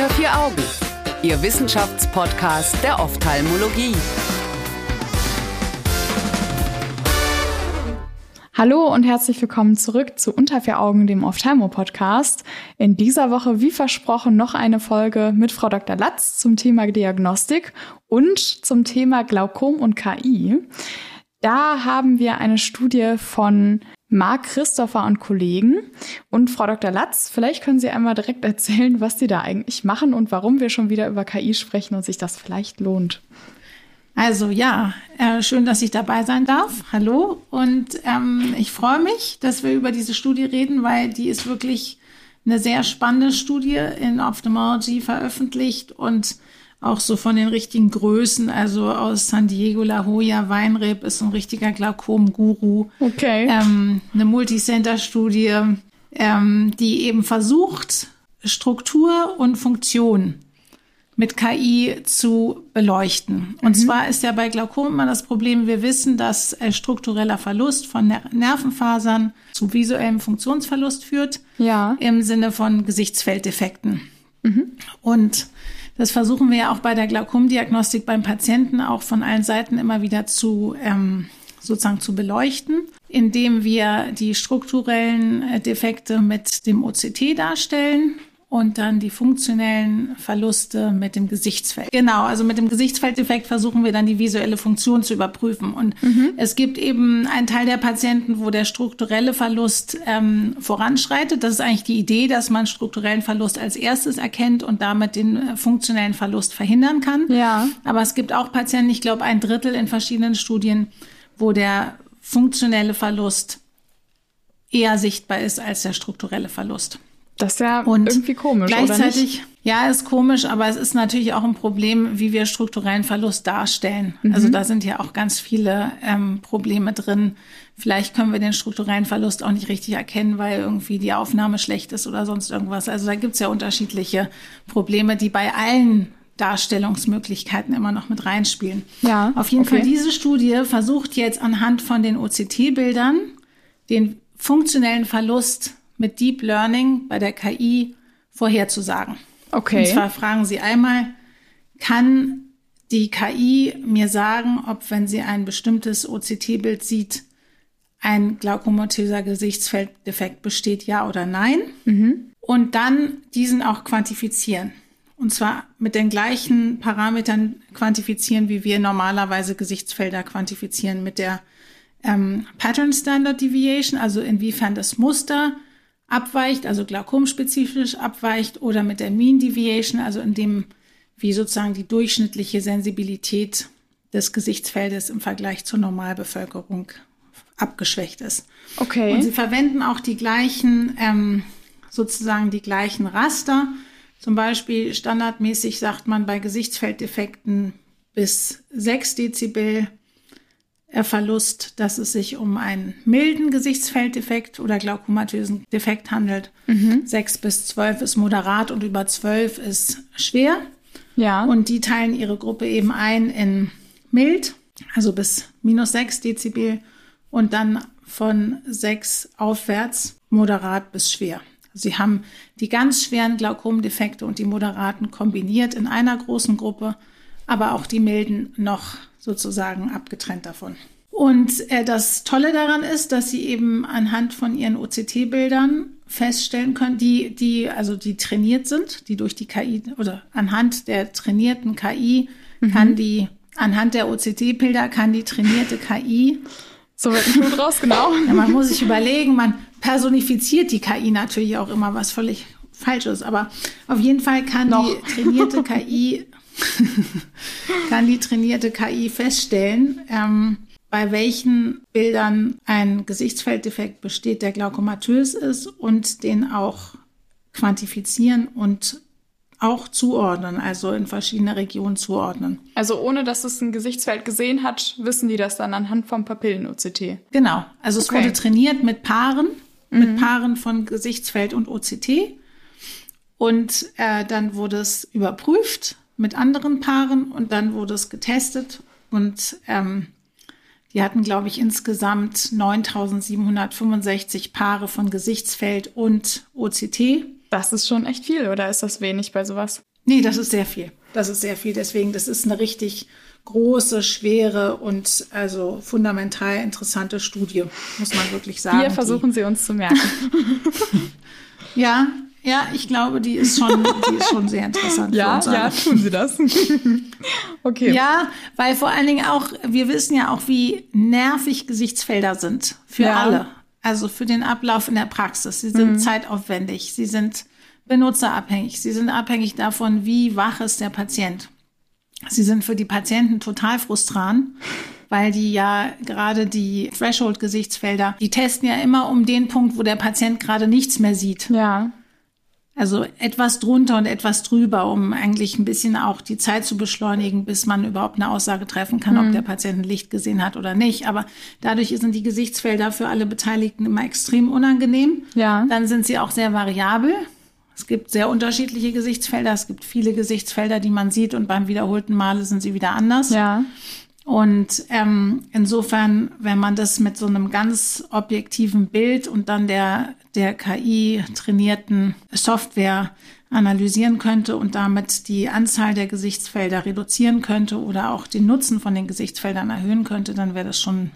Unter vier Augen, Ihr Wissenschaftspodcast der Ophthalmologie. Hallo und herzlich willkommen zurück zu Unter vier Augen, dem Ophthalmo-Podcast. In dieser Woche, wie versprochen, noch eine Folge mit Frau Dr. Latz zum Thema Diagnostik und zum Thema Glaukom und KI. Da haben wir eine Studie von Marc Christopher und Kollegen. Und Frau Dr. Latz, vielleicht können Sie einmal direkt erzählen, was Sie da eigentlich machen und warum wir schon wieder über KI sprechen und sich das vielleicht lohnt. Also ja, äh, schön, dass ich dabei sein darf. Hallo. Und ähm, ich freue mich, dass wir über diese Studie reden, weil die ist wirklich eine sehr spannende Studie in Ophthalmology veröffentlicht und auch so von den richtigen Größen, also aus San Diego, La Jolla, Weinreb ist ein richtiger Glaukom-Guru. Okay. Ähm, eine Multicenter-Studie, ähm, die eben versucht, Struktur und Funktion mit KI zu beleuchten. Und mhm. zwar ist ja bei Glaukom immer das Problem, wir wissen, dass äh, struktureller Verlust von Ner Nervenfasern zu visuellem Funktionsverlust führt. Ja. Im Sinne von Gesichtsfelddefekten. Mhm. Und das versuchen wir ja auch bei der Glaukomdiagnostik beim Patienten auch von allen Seiten immer wieder zu ähm, sozusagen zu beleuchten, indem wir die strukturellen äh, Defekte mit dem OCT darstellen und dann die funktionellen Verluste mit dem Gesichtsfeld. Genau, also mit dem Gesichtsfelddefekt versuchen wir dann die visuelle Funktion zu überprüfen. Und mhm. es gibt eben einen Teil der Patienten, wo der strukturelle Verlust ähm, voranschreitet. Das ist eigentlich die Idee, dass man strukturellen Verlust als erstes erkennt und damit den äh, funktionellen Verlust verhindern kann. Ja. Aber es gibt auch Patienten, ich glaube ein Drittel in verschiedenen Studien, wo der funktionelle Verlust eher sichtbar ist als der strukturelle Verlust. Das ist ja und irgendwie komisch. Gleichzeitig, ja, ist komisch, aber es ist natürlich auch ein Problem, wie wir strukturellen Verlust darstellen. Mhm. Also da sind ja auch ganz viele ähm, Probleme drin. Vielleicht können wir den strukturellen Verlust auch nicht richtig erkennen, weil irgendwie die Aufnahme schlecht ist oder sonst irgendwas. Also da gibt's ja unterschiedliche Probleme, die bei allen Darstellungsmöglichkeiten immer noch mit reinspielen. Ja. Auf jeden okay. Fall diese Studie versucht jetzt anhand von den OCT-Bildern den funktionellen Verlust mit Deep Learning bei der KI vorherzusagen. Okay. Und zwar fragen Sie einmal, kann die KI mir sagen, ob wenn sie ein bestimmtes OCT-Bild sieht, ein glaukomatöser Gesichtsfelddefekt besteht, ja oder nein? Mhm. Und dann diesen auch quantifizieren. Und zwar mit den gleichen Parametern quantifizieren, wie wir normalerweise Gesichtsfelder quantifizieren, mit der ähm, Pattern Standard Deviation, also inwiefern das Muster abweicht, also glaukomspezifisch abweicht oder mit der Mean Deviation, also in dem, wie sozusagen die durchschnittliche Sensibilität des Gesichtsfeldes im Vergleich zur Normalbevölkerung abgeschwächt ist. Okay. Und sie verwenden auch die gleichen, ähm, sozusagen die gleichen Raster. Zum Beispiel standardmäßig sagt man bei Gesichtsfelddefekten bis 6 Dezibel Verlust, dass es sich um einen milden Gesichtsfelddefekt oder glaukomatösen Defekt handelt. Mhm. 6 bis 12 ist moderat und über 12 ist schwer. Ja. Und die teilen ihre Gruppe eben ein in mild, also bis minus 6 Dezibel und dann von 6 aufwärts moderat bis schwer. Sie haben die ganz schweren Glaukomdefekte und die moderaten kombiniert in einer großen Gruppe, aber auch die milden noch sozusagen abgetrennt davon. Und äh, das Tolle daran ist, dass sie eben anhand von ihren OCT-Bildern feststellen können, die, die, also die trainiert sind, die durch die KI oder anhand der trainierten KI mhm. kann die, anhand der OCT-Bilder kann die trainierte KI. So wird ein Schuh draus, genau. Ja, man muss sich überlegen, man personifiziert die KI natürlich auch immer, was völlig falsch ist. Aber auf jeden Fall kann Noch. die trainierte KI kann die trainierte KI feststellen, ähm, bei welchen Bildern ein Gesichtsfelddefekt besteht, der glaukomatös ist und den auch quantifizieren und auch zuordnen, also in verschiedene Regionen zuordnen. Also ohne dass es ein Gesichtsfeld gesehen hat, wissen die das dann anhand vom Papillen-OCT. Genau. Also es wurde trainiert mit Paaren, mhm. mit Paaren von Gesichtsfeld und OCT. Und äh, dann wurde es überprüft mit anderen Paaren und dann wurde es getestet und ähm, die hatten, glaube ich, insgesamt 9.765 Paare von Gesichtsfeld und OCT. Das ist schon echt viel, oder ist das wenig bei sowas? Nee, das ist sehr viel. Das ist sehr viel. Deswegen, das ist eine richtig große, schwere und also fundamental interessante Studie, muss man wirklich sagen. Hier versuchen Sie uns zu merken. ja, ja, ich glaube, die ist schon, die ist schon sehr interessant. ja, ja, tun Sie das. okay. Ja, weil vor allen Dingen auch, wir wissen ja auch, wie nervig Gesichtsfelder sind für ja. alle. Also für den Ablauf in der Praxis. Sie sind mhm. zeitaufwendig, sie sind benutzerabhängig, sie sind abhängig davon, wie wach ist der Patient. Sie sind für die Patienten total frustran, weil die ja gerade die Threshold-Gesichtsfelder, die testen ja immer um den Punkt, wo der Patient gerade nichts mehr sieht. Ja. Also etwas drunter und etwas drüber, um eigentlich ein bisschen auch die Zeit zu beschleunigen, bis man überhaupt eine Aussage treffen kann, mhm. ob der Patient ein Licht gesehen hat oder nicht. Aber dadurch sind die Gesichtsfelder für alle Beteiligten immer extrem unangenehm. Ja. Dann sind sie auch sehr variabel. Es gibt sehr unterschiedliche Gesichtsfelder. Es gibt viele Gesichtsfelder, die man sieht und beim wiederholten Male sind sie wieder anders. Ja. Und ähm, insofern, wenn man das mit so einem ganz objektiven Bild und dann der, der KI trainierten Software analysieren könnte und damit die Anzahl der Gesichtsfelder reduzieren könnte oder auch den Nutzen von den Gesichtsfeldern erhöhen könnte, dann wäre das schon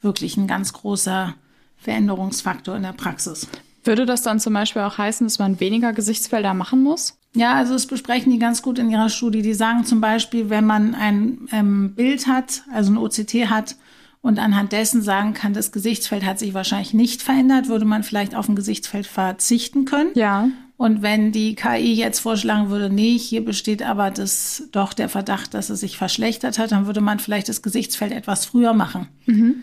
wirklich ein ganz großer Veränderungsfaktor in der Praxis. Würde das dann zum Beispiel auch heißen, dass man weniger Gesichtsfelder machen muss? Ja, also das besprechen die ganz gut in ihrer Studie. Die sagen zum Beispiel, wenn man ein ähm, Bild hat, also ein OCT hat und anhand dessen sagen kann, das Gesichtsfeld hat sich wahrscheinlich nicht verändert, würde man vielleicht auf ein Gesichtsfeld verzichten können. Ja. Und wenn die KI jetzt vorschlagen würde, nee, hier besteht aber das, doch der Verdacht, dass es sich verschlechtert hat, dann würde man vielleicht das Gesichtsfeld etwas früher machen. Mhm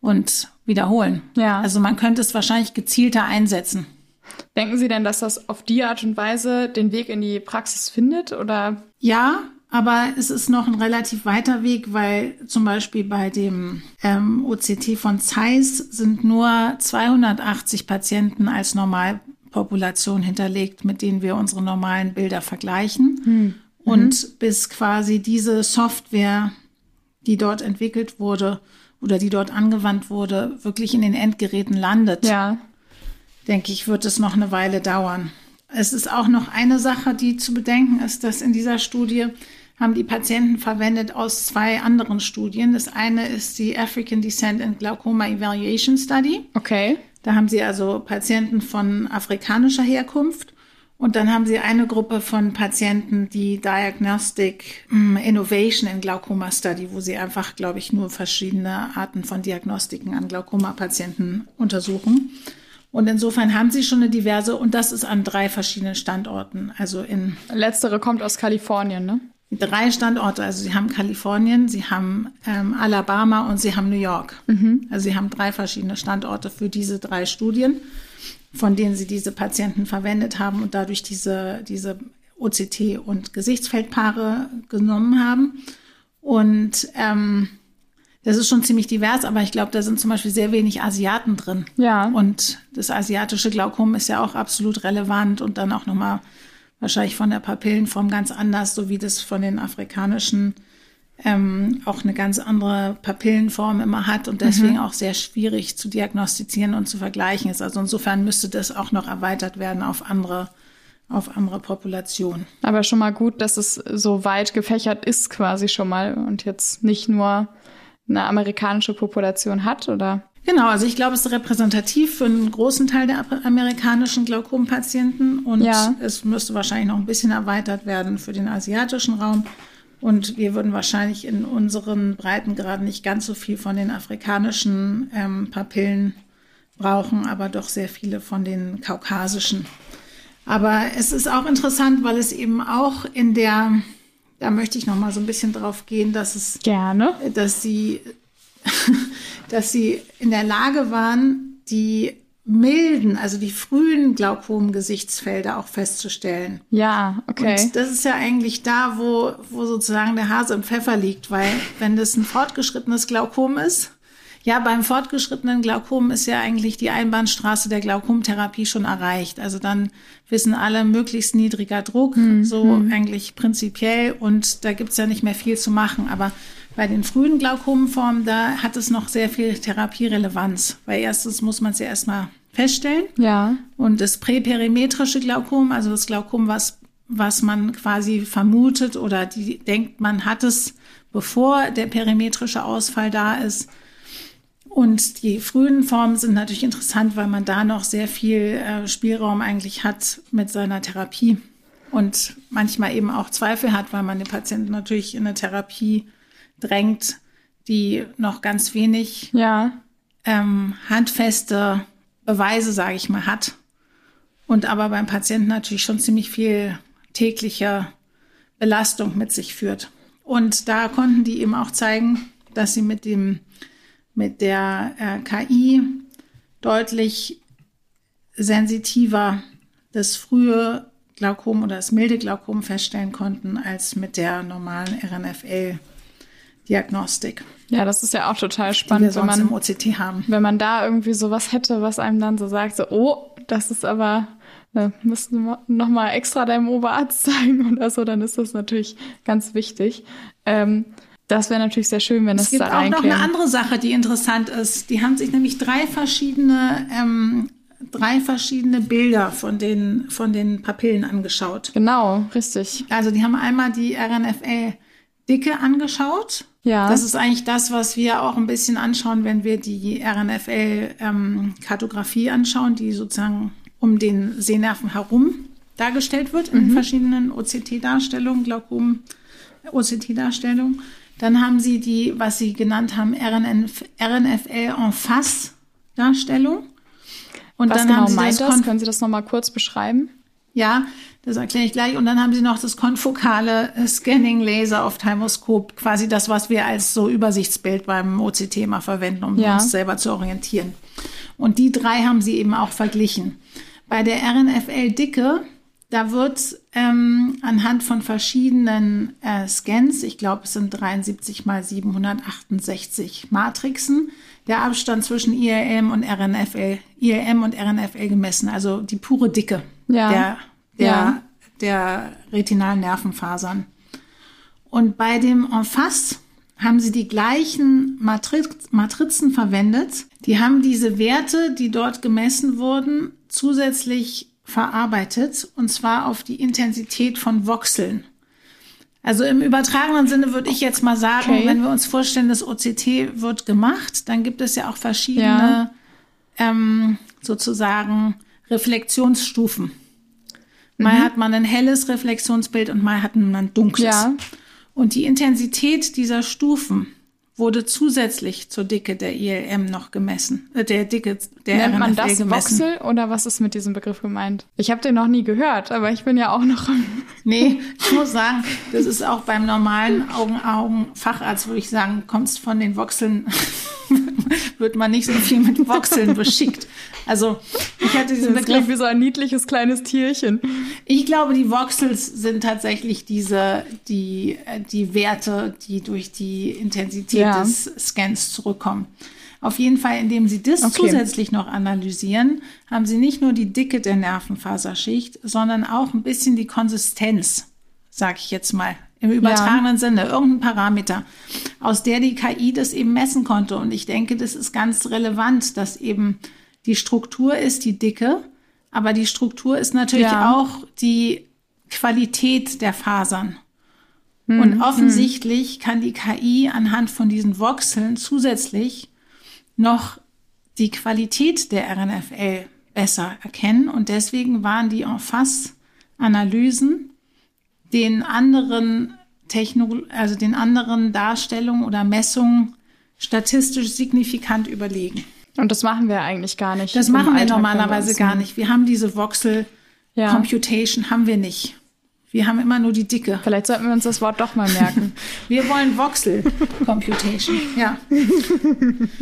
und wiederholen. Ja. Also man könnte es wahrscheinlich gezielter einsetzen. Denken Sie denn, dass das auf die Art und Weise den Weg in die Praxis findet oder? Ja, aber es ist noch ein relativ weiter Weg, weil zum Beispiel bei dem ähm, OCT von Zeiss sind nur 280 Patienten als Normalpopulation hinterlegt, mit denen wir unsere normalen Bilder vergleichen. Hm. Und mhm. bis quasi diese Software, die dort entwickelt wurde, oder die dort angewandt wurde, wirklich in den Endgeräten landet, ja. Denke ich, wird es noch eine Weile dauern. Es ist auch noch eine Sache, die zu bedenken ist, dass in dieser Studie haben die Patienten verwendet aus zwei anderen Studien. Das eine ist die African Descent and Glaucoma Evaluation Study. Okay. Da haben sie also Patienten von afrikanischer Herkunft und dann haben sie eine Gruppe von Patienten, die Diagnostic mm, Innovation in Glaukoma Study, wo sie einfach, glaube ich, nur verschiedene Arten von Diagnostiken an Glaukoma-Patienten untersuchen. Und insofern haben sie schon eine diverse, und das ist an drei verschiedenen Standorten. Also in. Letztere kommt aus Kalifornien, ne? Drei Standorte. Also sie haben Kalifornien, sie haben ähm, Alabama und sie haben New York. Mhm. Also sie haben drei verschiedene Standorte für diese drei Studien von denen sie diese Patienten verwendet haben und dadurch diese, diese OCT und Gesichtsfeldpaare genommen haben. Und ähm, das ist schon ziemlich divers, aber ich glaube, da sind zum Beispiel sehr wenig Asiaten drin. Ja. Und das asiatische Glaukom ist ja auch absolut relevant und dann auch nochmal wahrscheinlich von der Papillenform ganz anders, so wie das von den afrikanischen ähm, auch eine ganz andere Papillenform immer hat und deswegen mhm. auch sehr schwierig zu diagnostizieren und zu vergleichen ist. Also insofern müsste das auch noch erweitert werden auf andere auf andere Populationen. Aber schon mal gut, dass es so weit gefächert ist quasi schon mal und jetzt nicht nur eine amerikanische Population hat, oder? Genau, also ich glaube, es ist repräsentativ für einen großen Teil der amerikanischen Glaukompatienten und ja. es müsste wahrscheinlich noch ein bisschen erweitert werden für den asiatischen Raum. Und wir würden wahrscheinlich in unseren Breitengraden nicht ganz so viel von den afrikanischen ähm, Papillen brauchen, aber doch sehr viele von den kaukasischen. Aber es ist auch interessant, weil es eben auch in der, da möchte ich noch mal so ein bisschen drauf gehen, dass es gerne, dass sie, dass sie in der Lage waren, die milden, also die frühen Glaukom-Gesichtsfelder auch festzustellen. Ja, okay. Und das ist ja eigentlich da, wo, wo sozusagen der Hase im Pfeffer liegt, weil wenn das ein fortgeschrittenes Glaukom ist, ja, beim fortgeschrittenen Glaukom ist ja eigentlich die Einbahnstraße der Glaukomtherapie schon erreicht. Also dann wissen alle möglichst niedriger Druck, mhm. so hm. eigentlich prinzipiell und da gibt's ja nicht mehr viel zu machen. Aber bei den frühen Glaukomenformen, da hat es noch sehr viel Therapierelevanz, weil erstens muss man es ja erstmal feststellen. Ja. Und das präperimetrische Glaukom, also das Glaukom, was was man quasi vermutet oder die denkt, man hat es, bevor der perimetrische Ausfall da ist. Und die frühen Formen sind natürlich interessant, weil man da noch sehr viel äh, Spielraum eigentlich hat mit seiner Therapie und manchmal eben auch Zweifel hat, weil man den Patienten natürlich in eine Therapie drängt, die noch ganz wenig ja. ähm, handfeste Beweise, sage ich mal, hat. Und aber beim Patienten natürlich schon ziemlich viel tägliche Belastung mit sich führt. Und da konnten die eben auch zeigen, dass sie mit dem mit der äh, KI deutlich sensitiver das frühe Glaukom oder das milde Glaukom feststellen konnten als mit der normalen RNFL-Diagnostik. Ja, das ist ja auch total spannend, wenn man im OCT haben. Wenn man da irgendwie sowas hätte, was einem dann so sagt, so, oh, das ist aber, da müssten wir noch mal extra deinem Oberarzt zeigen oder so, dann ist das natürlich ganz wichtig. Ähm, das wäre natürlich sehr schön, wenn es, es gibt da auch noch eine andere Sache, die interessant ist. Die haben sich nämlich drei verschiedene ähm, drei verschiedene Bilder von den von den Papillen angeschaut. Genau, richtig. Also die haben einmal die RNFL Dicke angeschaut. Ja. Das ist eigentlich das, was wir auch ein bisschen anschauen, wenn wir die RNFL-Kartografie ähm, anschauen, die sozusagen um den Sehnerven herum dargestellt wird in mhm. verschiedenen OCT-Darstellungen, Glaukom-OCT-Darstellungen. Dann haben sie die, was sie genannt haben, RNF, RNFL en face Darstellung. Und was dann genau haben sie meint das? das? Können Sie das nochmal kurz beschreiben? Ja, das erkläre ich gleich. Und dann haben sie noch das konfokale Scanning Laser Ophthalmoskop, quasi das, was wir als so Übersichtsbild beim OCT mal verwenden, um ja. uns selber zu orientieren. Und die drei haben sie eben auch verglichen. Bei der RNFL-Dicke da wird ähm, anhand von verschiedenen äh, Scans, ich glaube es sind 73 mal 768 Matrixen, der Abstand zwischen ILM und RNFL, ILM und RNFL gemessen, also die pure Dicke ja. der, der, ja. der retinalen Nervenfasern. Und bei dem Enfas haben sie die gleichen Matriz Matrizen verwendet. Die haben diese Werte, die dort gemessen wurden, zusätzlich verarbeitet, und zwar auf die Intensität von Voxeln. Also im übertragenen Sinne würde ich jetzt mal sagen, okay. wenn wir uns vorstellen, das OCT wird gemacht, dann gibt es ja auch verschiedene ja. Ähm, sozusagen Reflexionsstufen. Mal mhm. hat man ein helles Reflexionsbild und mal hat man ein dunkles. Ja. Und die Intensität dieser Stufen wurde zusätzlich zur Dicke der ILM noch gemessen. Äh, der Dicke der Nennt man das gemessen. Voxel oder was ist mit diesem Begriff gemeint? Ich habe den noch nie gehört, aber ich bin ja auch noch. nee, ich muss sagen, das ist auch beim normalen Augen-Augen-Facharzt, würde ich sagen, kommst von den Voxeln, wird man nicht so viel mit Voxeln beschickt. Also ich hatte diesen das Begriff wie so ein niedliches kleines Tierchen. Ich glaube, die Voxels sind tatsächlich diese die äh, die Werte, die durch die Intensität ja. des Scans zurückkommen. Auf jeden Fall, indem Sie das okay. zusätzlich noch analysieren, haben Sie nicht nur die Dicke der Nervenfaserschicht, sondern auch ein bisschen die Konsistenz, sag ich jetzt mal, im übertragenen ja. Sinne, irgendein Parameter, aus der die KI das eben messen konnte. Und ich denke, das ist ganz relevant, dass eben die Struktur ist die Dicke, aber die Struktur ist natürlich ja. auch die Qualität der Fasern. Hm, Und offensichtlich hm. kann die KI anhand von diesen Voxeln zusätzlich noch die Qualität der RNFL besser erkennen. Und deswegen waren die En-Face-Analysen den anderen Techno also den anderen Darstellungen oder Messungen statistisch signifikant überlegen. Und das machen wir eigentlich gar nicht. Das machen wir Alltag normalerweise gar nicht. Wir haben diese Voxel ja. Computation haben wir nicht. Wir haben immer nur die Dicke. Vielleicht sollten wir uns das Wort doch mal merken. wir wollen Voxel Computation. Ja.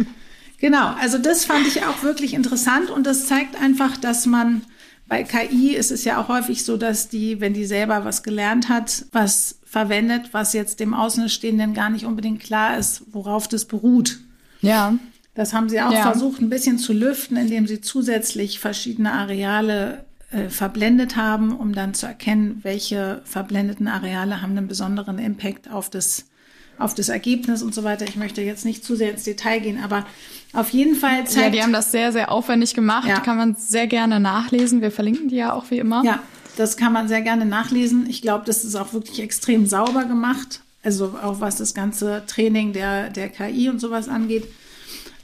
genau. Also das fand ich auch wirklich interessant und das zeigt einfach, dass man bei KI ist es ja auch häufig so, dass die, wenn die selber was gelernt hat, was verwendet, was jetzt dem Außenstehenden gar nicht unbedingt klar ist, worauf das beruht. Ja. Das haben sie auch ja. versucht, ein bisschen zu lüften, indem sie zusätzlich verschiedene Areale äh, verblendet haben, um dann zu erkennen, welche verblendeten Areale haben einen besonderen Impact auf das, auf das Ergebnis und so weiter. Ich möchte jetzt nicht zu sehr ins Detail gehen, aber auf jeden Fall zeigt. Ja, die haben das sehr, sehr aufwendig gemacht. Ja. Kann man sehr gerne nachlesen. Wir verlinken die ja auch wie immer. Ja. das kann man sehr gerne nachlesen. Ich glaube, das ist auch wirklich extrem sauber gemacht. Also auch was das ganze Training der, der KI und sowas angeht.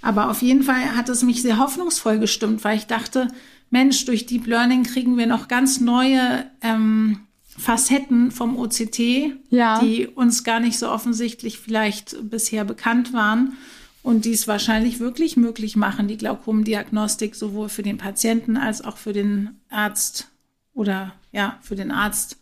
Aber auf jeden Fall hat es mich sehr hoffnungsvoll gestimmt, weil ich dachte, Mensch, durch Deep Learning kriegen wir noch ganz neue ähm, Facetten vom OCT, ja. die uns gar nicht so offensichtlich vielleicht bisher bekannt waren und die es wahrscheinlich wirklich möglich machen, die Glaukomdiagnostik sowohl für den Patienten als auch für den Arzt oder ja, für den Arzt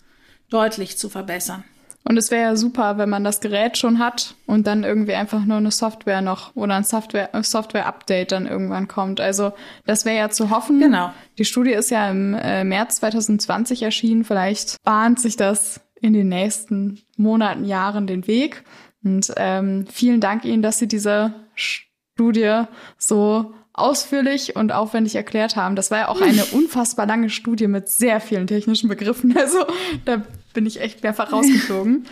deutlich zu verbessern. Und es wäre ja super, wenn man das Gerät schon hat und dann irgendwie einfach nur eine Software noch oder ein Software, Software-Update dann irgendwann kommt. Also das wäre ja zu hoffen. Genau. Die Studie ist ja im äh, März 2020 erschienen. Vielleicht bahnt sich das in den nächsten Monaten, Jahren den Weg. Und ähm, vielen Dank Ihnen, dass Sie diese Studie so ausführlich und aufwendig erklärt haben. Das war ja auch eine unfassbar lange Studie mit sehr vielen technischen Begriffen. Also da bin ich echt mehrfach rausgeflogen.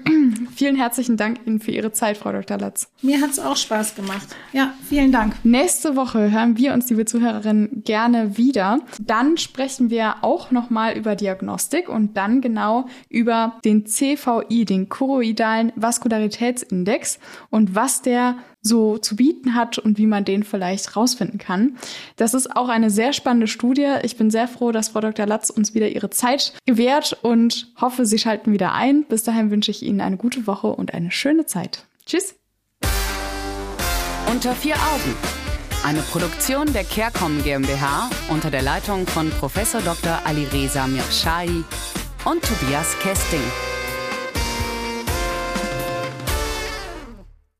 vielen herzlichen Dank Ihnen für Ihre Zeit, Frau Dr. Latz. Mir hat es auch Spaß gemacht. Ja, vielen Dank. Nächste Woche hören wir uns, liebe Zuhörerinnen, gerne wieder. Dann sprechen wir auch nochmal über Diagnostik und dann genau über den CVI, den choroidalen Vaskularitätsindex und was der so zu bieten hat und wie man den vielleicht rausfinden kann. Das ist auch eine sehr spannende Studie. Ich bin sehr froh, dass Frau Dr. Latz uns wieder ihre Zeit gewährt und hoffe, Sie schalten wieder ein. Bis dahin wünsche ich Ihnen eine gute Woche und eine schöne Zeit. Tschüss. Unter vier Augen. Eine Produktion der CareCom GmbH unter der Leitung von Prof. Dr. Alireza Mirshahi und Tobias Kesting.